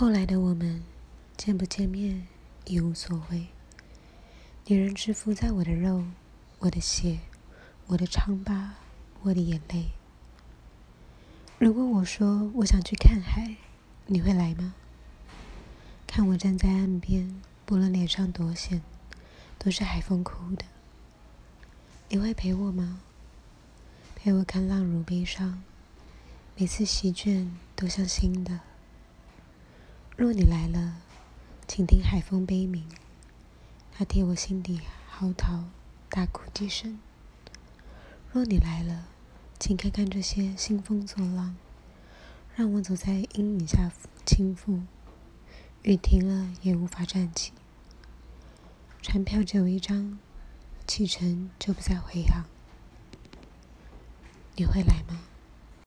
后来的我们，见不见面已无所谓。你仍蛰伏在我的肉、我的血、我的疮疤、我的眼泪。如果我说我想去看海，你会来吗？看我站在岸边，不论脸上多险，都是海风哭的。你会陪我吗？陪我看浪如悲伤，每次席卷都像新的。若你来了，请听海风悲鸣，它替我心底嚎啕大哭几声。若你来了，请看看这些兴风作浪，让我走在阴影下倾覆。雨停了也无法站起，船票只有一张，启程就不再回航。你会来吗？